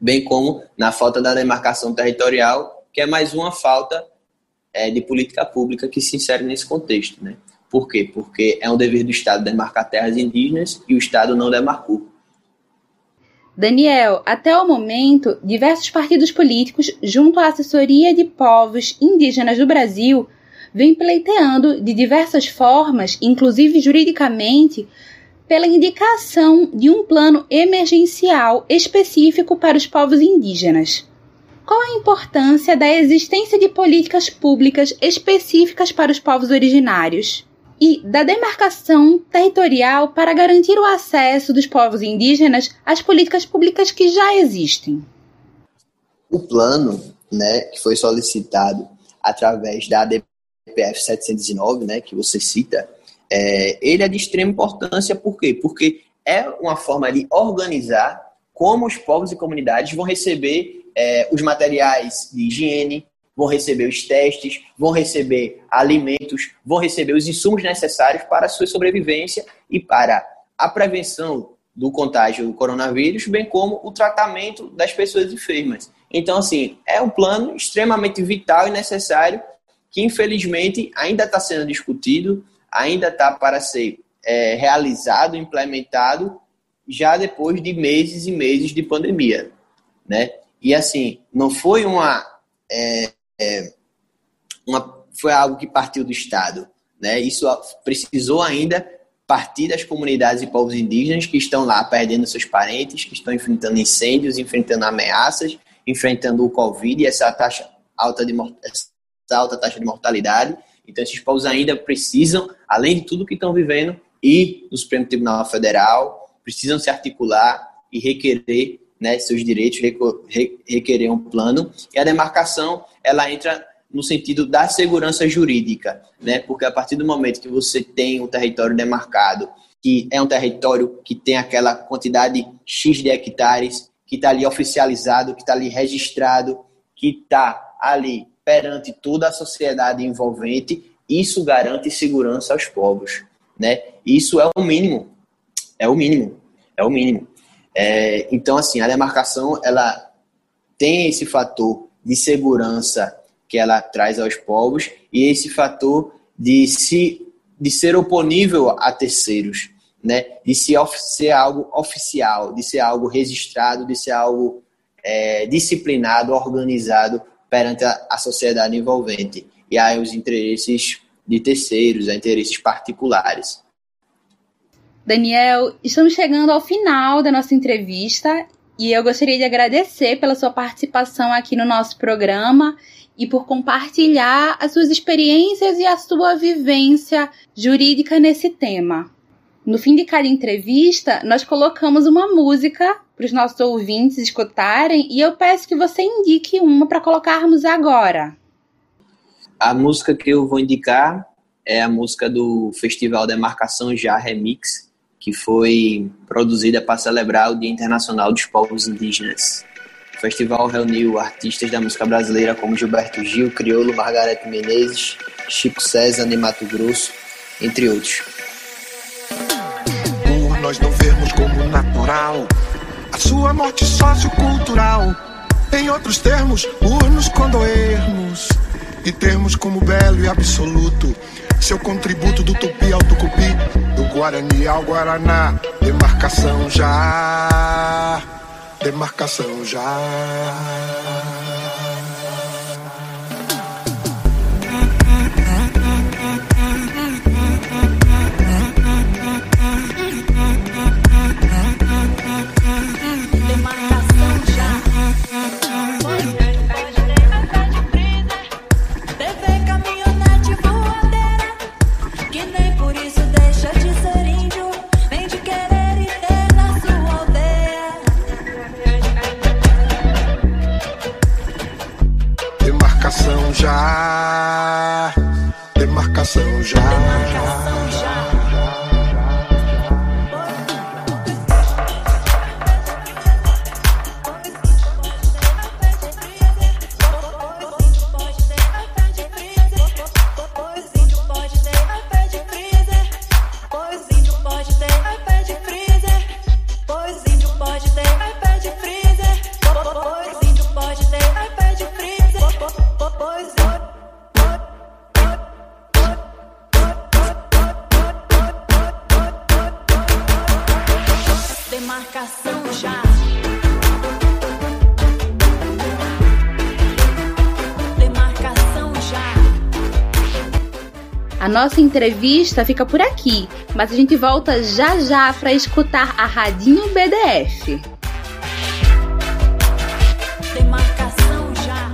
bem como na falta da demarcação territorial, que é mais uma falta é, de política pública que se insere nesse contexto. Né? Por quê? Porque é um dever do Estado demarcar terras indígenas e o Estado não demarcou. Daniel, até o momento, diversos partidos políticos, junto à assessoria de povos indígenas do Brasil, vem pleiteando de diversas formas, inclusive juridicamente, pela indicação de um plano emergencial específico para os povos indígenas. Qual a importância da existência de políticas públicas específicas para os povos originários? E da demarcação territorial para garantir o acesso dos povos indígenas às políticas públicas que já existem? O plano, né, que foi solicitado através da PF 709, né, que você cita, é, ele é de extrema importância, por quê? Porque é uma forma de organizar como os povos e comunidades vão receber é, os materiais de higiene, vão receber os testes, vão receber alimentos, vão receber os insumos necessários para a sua sobrevivência e para a prevenção do contágio do coronavírus, bem como o tratamento das pessoas enfermas. Então, assim, é um plano extremamente vital e necessário que infelizmente ainda está sendo discutido, ainda está para ser é, realizado, implementado, já depois de meses e meses de pandemia, né? E assim, não foi uma, é, é, uma foi algo que partiu do Estado, né? Isso precisou ainda partir das comunidades e povos indígenas que estão lá perdendo seus parentes, que estão enfrentando incêndios, enfrentando ameaças, enfrentando o Covid e essa taxa alta de mortalidade alta taxa de mortalidade. Então, esses povos ainda precisam, além de tudo que estão vivendo, ir no Supremo Tribunal Federal, precisam se articular e requerer né, seus direitos, requerer um plano. E a demarcação, ela entra no sentido da segurança jurídica, né? Porque a partir do momento que você tem um território demarcado, que é um território que tem aquela quantidade X de hectares, que está ali oficializado, que está ali registrado, que está ali perante toda a sociedade envolvente, isso garante segurança aos povos, né? Isso é o mínimo, é o mínimo, é o mínimo. É, então, assim, a demarcação ela tem esse fator de segurança que ela traz aos povos e esse fator de se de ser oponível a terceiros, né? De se ser algo oficial, de ser algo registrado, de ser algo é, disciplinado, organizado perante a, a sociedade envolvente e aí os interesses de terceiros, a interesses particulares. Daniel, estamos chegando ao final da nossa entrevista e eu gostaria de agradecer pela sua participação aqui no nosso programa e por compartilhar as suas experiências e a sua vivência jurídica nesse tema. No fim de cada entrevista, nós colocamos uma música para os nossos ouvintes escutarem e eu peço que você indique uma para colocarmos agora. A música que eu vou indicar é a música do Festival Demarcação Já Remix, que foi produzida para celebrar o Dia Internacional dos Povos Indígenas. O festival reuniu artistas da música brasileira como Gilberto Gil, Criolo, Margarete Menezes, Chico César, de Mato Grosso, entre outros. Por nós não vermos como natural a sua morte sociocultural. Em outros termos, por nos condoermos e termos como belo e absoluto seu contributo do tupi ao tucupi, do guarani ao guaraná, demarcação já, demarcação já. Já. Nossa entrevista fica por aqui, mas a gente volta já já para escutar a Radinho BDF. Demarcação já.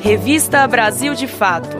Revista Brasil de Fato.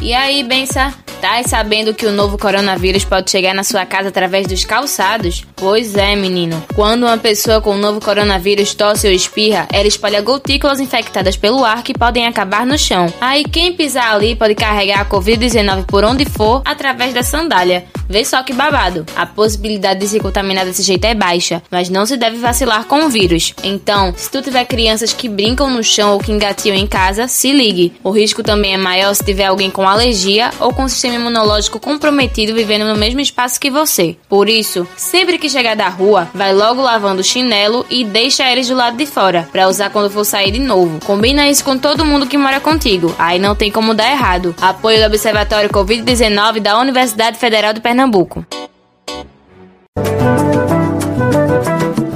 E aí, Bença? Tá sabendo que o novo coronavírus pode chegar na sua casa através dos calçados? Pois é, menino. Quando uma pessoa com o novo coronavírus tosse ou espirra, ela espalha gotículas infectadas pelo ar que podem acabar no chão. Aí quem pisar ali pode carregar a Covid-19 por onde for através da sandália. Vê só que babado. A possibilidade de se contaminar desse jeito é baixa, mas não se deve vacilar com o vírus. Então, se tu tiver crianças que brincam no chão ou que engatiam em casa, se ligue. O risco também é maior se tiver alguém com alergia ou com sistema imunológico comprometido vivendo no mesmo espaço que você. Por isso, sempre que chegar da rua, vai logo lavando o chinelo e deixa eles do lado de fora, para usar quando for sair de novo. Combina isso com todo mundo que mora contigo, aí não tem como dar errado. Apoio do Observatório Covid-19 da Universidade Federal de Pernambuco.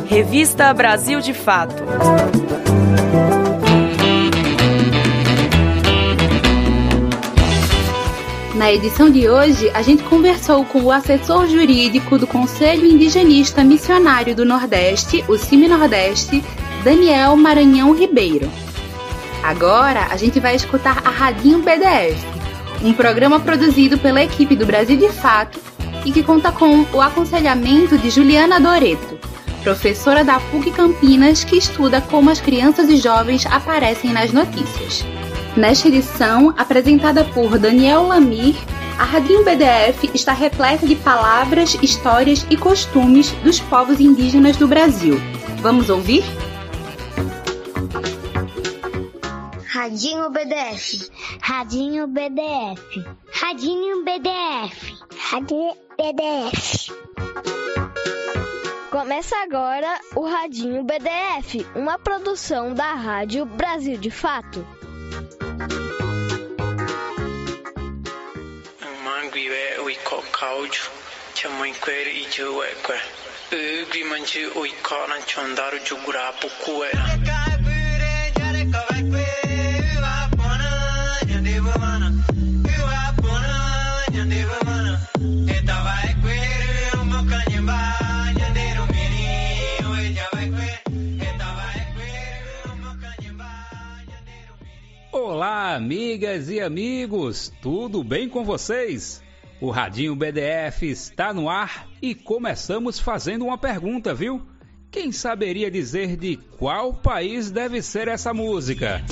Revista Brasil de Fato. Na edição de hoje, a gente conversou com o assessor jurídico do Conselho Indigenista Missionário do Nordeste, o CIMI Nordeste, Daniel Maranhão Ribeiro. Agora, a gente vai escutar a Radinho BDF, um programa produzido pela equipe do Brasil de Fato e que conta com o aconselhamento de Juliana Doreto, professora da PUC Campinas que estuda como as crianças e jovens aparecem nas notícias. Nesta edição, apresentada por Daniel Lamir, a Radinho BDF está repleta de palavras, histórias e costumes dos povos indígenas do Brasil. Vamos ouvir? Radinho BDF. Radinho BDF. Radinho BDF. Radinho BDF. Começa agora o Radinho BDF, uma produção da Rádio Brasil de Fato. mangwiwe uiko kauju chamuikwere ijuwekwe ugwimanji uiko nanchondaru jugurapu kuwera Olá, amigas e amigos, tudo bem com vocês? O Radinho BDF está no ar e começamos fazendo uma pergunta, viu? Quem saberia dizer de qual país deve ser essa música?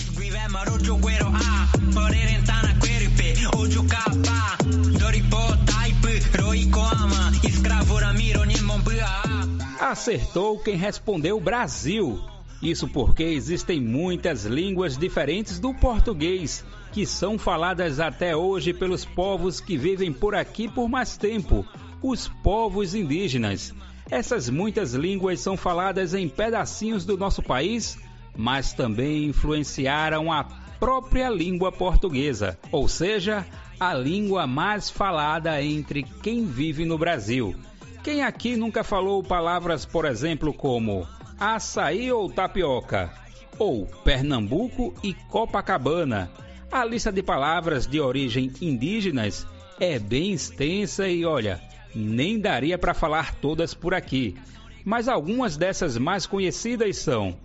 Acertou quem respondeu Brasil. Isso porque existem muitas línguas diferentes do português que são faladas até hoje pelos povos que vivem por aqui por mais tempo, os povos indígenas. Essas muitas línguas são faladas em pedacinhos do nosso país, mas também influenciaram a própria língua portuguesa, ou seja, a língua mais falada entre quem vive no Brasil. Quem aqui nunca falou palavras, por exemplo, como açaí ou tapioca, ou Pernambuco e Copacabana. A lista de palavras de origem indígenas é bem extensa e olha, nem daria para falar todas por aqui. Mas algumas dessas mais conhecidas são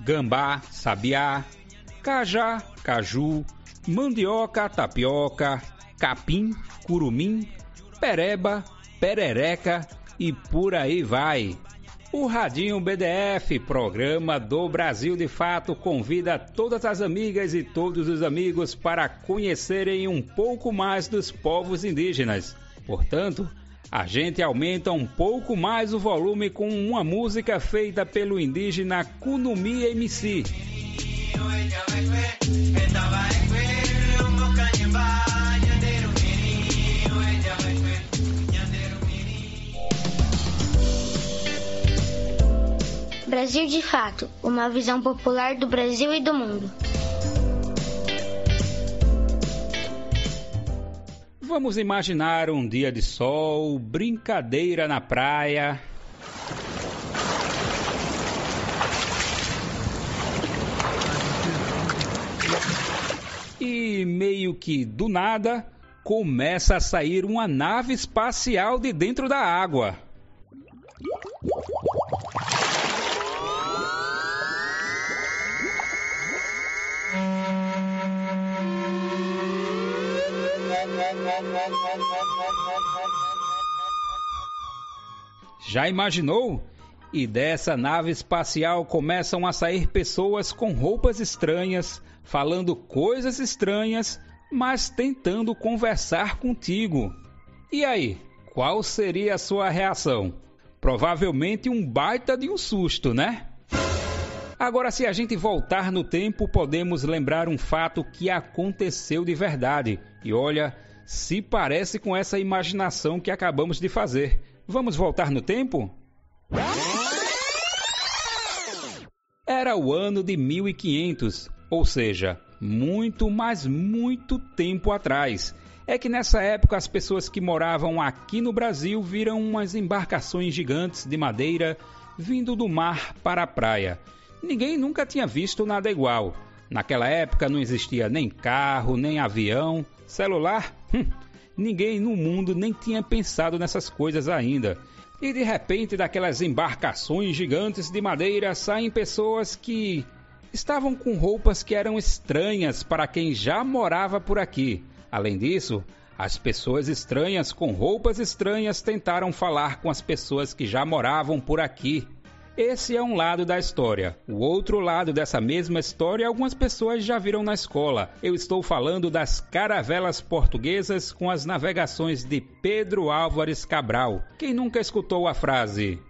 gambá, sabiá, cajá, caju, mandioca, tapioca, capim, curumim, pereba, perereca e por aí vai. O Radinho BDF, programa do Brasil de Fato, convida todas as amigas e todos os amigos para conhecerem um pouco mais dos povos indígenas. Portanto, a gente aumenta um pouco mais o volume com uma música feita pelo indígena Kunumi MC. Brasil de Fato uma visão popular do Brasil e do mundo. Vamos imaginar um dia de sol, brincadeira na praia. E meio que do nada começa a sair uma nave espacial de dentro da água. Já imaginou? E dessa nave espacial começam a sair pessoas com roupas estranhas, falando coisas estranhas, mas tentando conversar contigo. E aí, qual seria a sua reação? Provavelmente um baita de um susto, né? Agora, se a gente voltar no tempo, podemos lembrar um fato que aconteceu de verdade. E olha, se parece com essa imaginação que acabamos de fazer. Vamos voltar no tempo? Era o ano de 1500, ou seja, muito, mas muito tempo atrás. É que nessa época as pessoas que moravam aqui no Brasil viram umas embarcações gigantes de madeira vindo do mar para a praia. Ninguém nunca tinha visto nada igual. Naquela época não existia nem carro, nem avião, celular. Hum, ninguém no mundo nem tinha pensado nessas coisas ainda. E de repente, daquelas embarcações gigantes de madeira saem pessoas que estavam com roupas que eram estranhas para quem já morava por aqui. Além disso, as pessoas estranhas com roupas estranhas tentaram falar com as pessoas que já moravam por aqui. Esse é um lado da história. O outro lado dessa mesma história algumas pessoas já viram na escola. Eu estou falando das caravelas portuguesas com as navegações de Pedro Álvares Cabral. Quem nunca escutou a frase?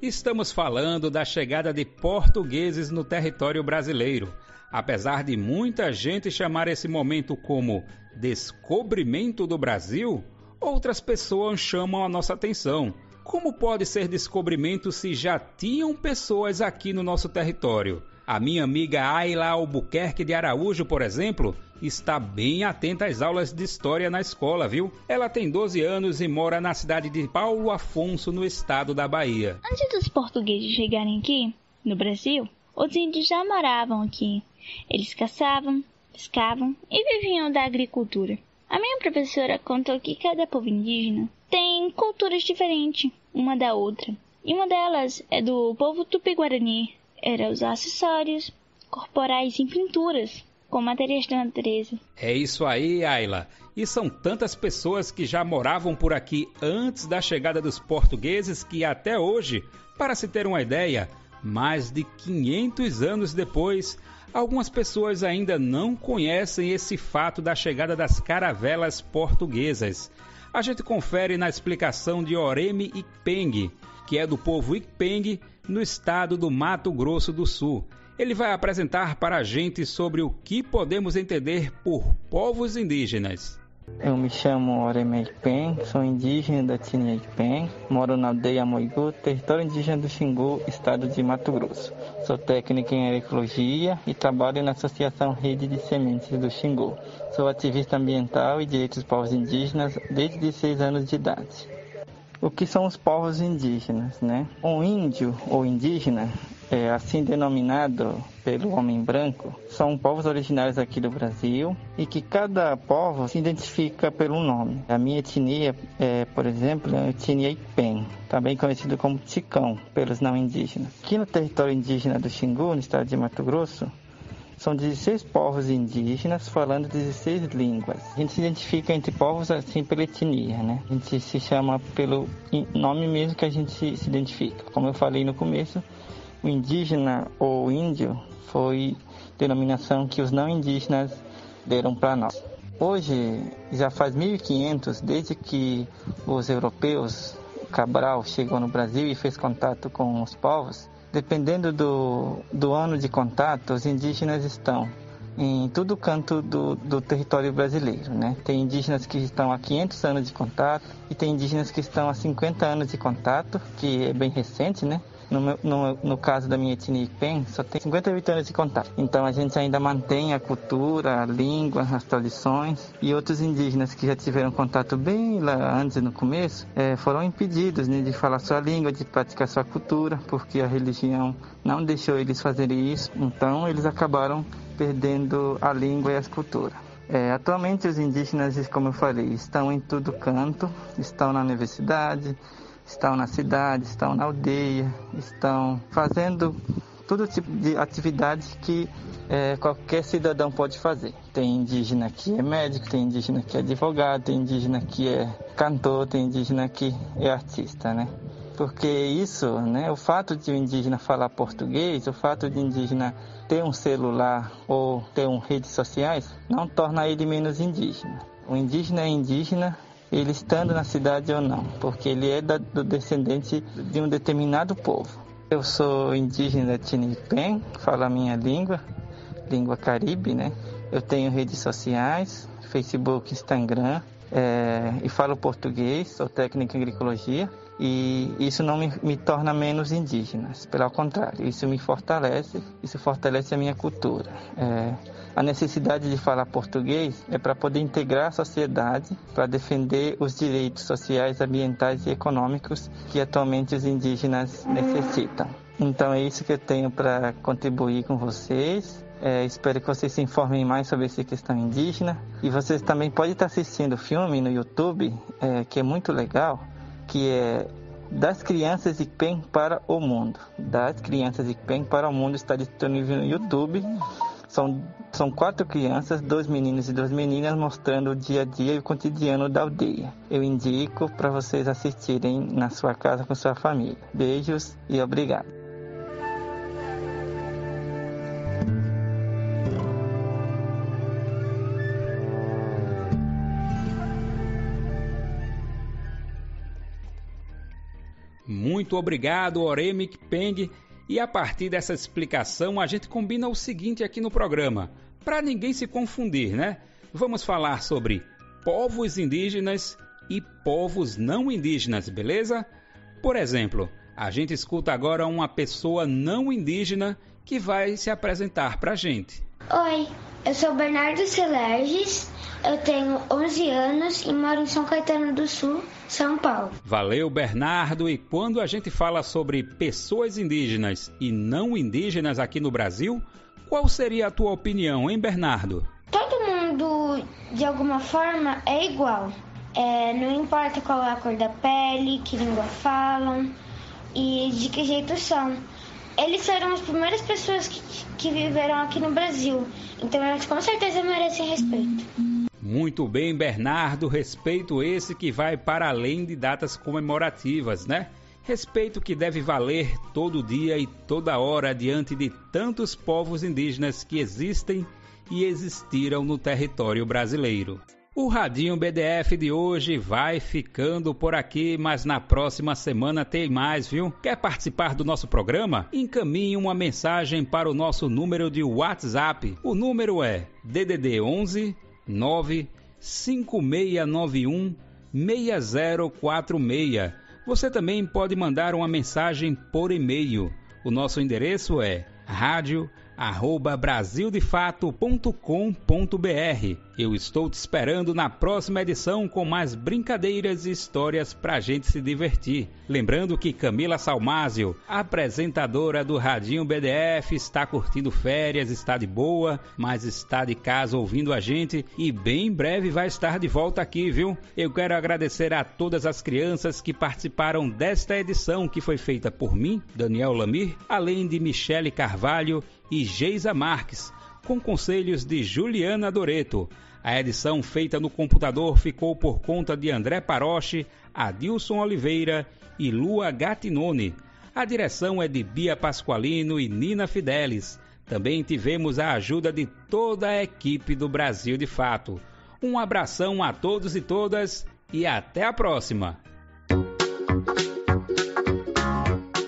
Estamos falando da chegada de portugueses no território brasileiro. Apesar de muita gente chamar esse momento como descobrimento do Brasil, outras pessoas chamam a nossa atenção. Como pode ser descobrimento se já tinham pessoas aqui no nosso território? A minha amiga Ayla Albuquerque de Araújo, por exemplo, está bem atenta às aulas de história na escola, viu? Ela tem 12 anos e mora na cidade de Paulo Afonso, no estado da Bahia. Antes dos portugueses chegarem aqui, no Brasil, os índios já moravam aqui. Eles caçavam, pescavam e viviam da agricultura. A minha professora contou que cada povo indígena tem culturas diferentes uma da outra. E uma delas é do povo tupi-guarani. Era os acessórios corporais em pinturas, com materiais da natureza. É isso aí, Ayla. E são tantas pessoas que já moravam por aqui antes da chegada dos portugueses que até hoje, para se ter uma ideia, mais de 500 anos depois, algumas pessoas ainda não conhecem esse fato da chegada das caravelas portuguesas. A gente confere na explicação de Oreme Ikpeng, que é do povo Ikpeng, no estado do Mato Grosso do Sul. Ele vai apresentar para a gente sobre o que podemos entender por povos indígenas. Eu me chamo Oremei Pen, sou indígena da etnia Pen, moro na aldeia Moigu, território indígena do Xingu, estado de Mato Grosso. Sou técnica em ecologia e trabalho na Associação Rede de Sementes do Xingu. Sou ativista ambiental e direitos dos povos indígenas desde 16 anos de idade. O que são os povos indígenas, né? Um índio ou indígena é, assim denominado pelo homem branco, são povos originários aqui do Brasil e que cada povo se identifica pelo nome. A minha etnia, é, por exemplo, é a etnia Ipen, também conhecido como Ticão pelos não indígenas. Aqui no território indígena do Xingu, no estado de Mato Grosso, são 16 povos indígenas falando 16 línguas. A gente se identifica entre povos assim pela etnia, né? A gente se chama pelo nome mesmo que a gente se identifica. Como eu falei no começo, o indígena ou índio foi denominação que os não indígenas deram para nós. Hoje já faz 1500 desde que os europeus, Cabral chegou no Brasil e fez contato com os povos. Dependendo do, do ano de contato, os indígenas estão em todo canto do, do território brasileiro. Né? Tem indígenas que estão há 500 anos de contato e tem indígenas que estão há 50 anos de contato, que é bem recente, né? No, no, no, caso da minha etnia Pen, só tem 58 anos de contato. Então a gente ainda mantém a cultura, a língua, as tradições. E outros indígenas que já tiveram contato bem lá antes, no começo, é, foram impedidos né, de falar sua língua, de praticar sua cultura, porque a religião não deixou eles fazerem isso. Então eles acabaram perdendo a língua e a cultura. É, atualmente os indígenas, como eu falei, estão em todo canto, estão na universidade, estão na cidade, estão na aldeia, estão fazendo todo tipo de atividade que é, qualquer cidadão pode fazer. Tem indígena que é médico, tem indígena que é advogado, tem indígena que é cantor, tem indígena que é artista, né? Porque isso, né, o fato de o indígena falar português, o fato de o indígena ter um celular ou ter um redes sociais, não torna ele menos indígena. O indígena é indígena ele estando na cidade ou não, porque ele é da, do descendente de um determinado povo. Eu sou indígena Tinipen, falo a minha língua, língua caribe, né? Eu tenho redes sociais, Facebook, Instagram, é, e falo português, sou técnico em agroecologia e isso não me, me, torna menos indígena, pelo contrário, isso me fortalece, isso fortalece a minha cultura. É, a necessidade de falar português é para poder integrar a sociedade, para defender os direitos sociais, ambientais e econômicos que atualmente os indígenas necessitam. Então é isso que eu tenho para contribuir com vocês. É, espero que vocês se informem mais sobre essa questão indígena. E vocês também podem estar assistindo o filme no YouTube, é, que é muito legal que é Das Crianças IPEM para o Mundo. Das Crianças IPEM para o Mundo está disponível no YouTube. São, são quatro crianças, dois meninos e duas meninas, mostrando o dia a dia e o cotidiano da aldeia. Eu indico para vocês assistirem na sua casa com sua família. Beijos e obrigado. Muito obrigado, Oremic Peng. E a partir dessa explicação, a gente combina o seguinte aqui no programa, para ninguém se confundir, né? Vamos falar sobre povos indígenas e povos não indígenas, beleza? Por exemplo, a gente escuta agora uma pessoa não indígena que vai se apresentar para a gente. Oi, eu sou Bernardo Celerges, eu tenho 11 anos e moro em São Caetano do Sul, São Paulo. Valeu, Bernardo. E quando a gente fala sobre pessoas indígenas e não indígenas aqui no Brasil, qual seria a tua opinião, hein, Bernardo? Todo mundo, de alguma forma, é igual. É, não importa qual é a cor da pele, que língua falam e de que jeito são eles foram as primeiras pessoas que, que viveram aqui no Brasil. Então eles com certeza merecem respeito. Muito bem, Bernardo. Respeito esse que vai para além de datas comemorativas, né? Respeito que deve valer todo dia e toda hora diante de tantos povos indígenas que existem e existiram no território brasileiro. O Radinho BDF de hoje vai ficando por aqui, mas na próxima semana tem mais, viu? Quer participar do nosso programa? Encaminhe uma mensagem para o nosso número de WhatsApp. O número é DDD 11 95691 6046. Você também pode mandar uma mensagem por e-mail. O nosso endereço é rádio arroba brasildefato.com.br. Eu estou te esperando na próxima edição com mais brincadeiras e histórias pra gente se divertir. Lembrando que Camila Salmásio, apresentadora do Radinho BDF, está curtindo férias, está de boa, mas está de casa ouvindo a gente e bem em breve vai estar de volta aqui, viu? Eu quero agradecer a todas as crianças que participaram desta edição que foi feita por mim, Daniel Lamir, além de Michele Carvalho e Geisa Marques, com conselhos de Juliana Doreto. A edição feita no computador ficou por conta de André Paroche, Adilson Oliveira e Lua Gatinone. A direção é de Bia Pasqualino e Nina Fidelis. Também tivemos a ajuda de toda a equipe do Brasil de Fato. Um abração a todos e todas e até a próxima!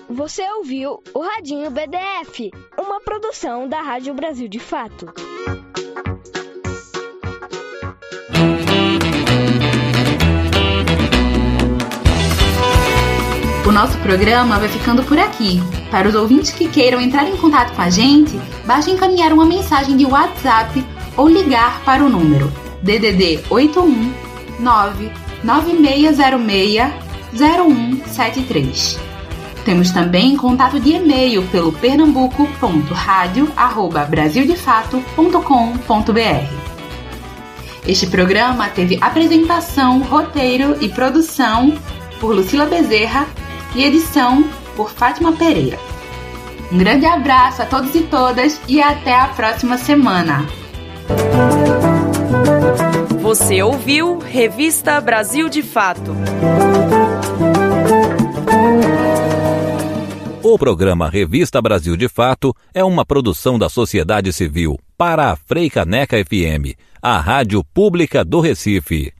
Você ouviu o Radinho BDF, uma produção da Rádio Brasil de Fato. Nosso programa vai ficando por aqui. Para os ouvintes que queiram entrar em contato com a gente, basta encaminhar uma mensagem de WhatsApp ou ligar para o número DDD 81 99606 0173. Temos também contato de e-mail pelo pernambuco.radio@brasildefato.com.br. Este programa teve apresentação, roteiro e produção por Lucila Bezerra e edição por Fátima Pereira. Um grande abraço a todos e todas e até a próxima semana. Você ouviu Revista Brasil de Fato. O programa Revista Brasil de Fato é uma produção da sociedade civil para a Freicaneca FM, a rádio pública do Recife.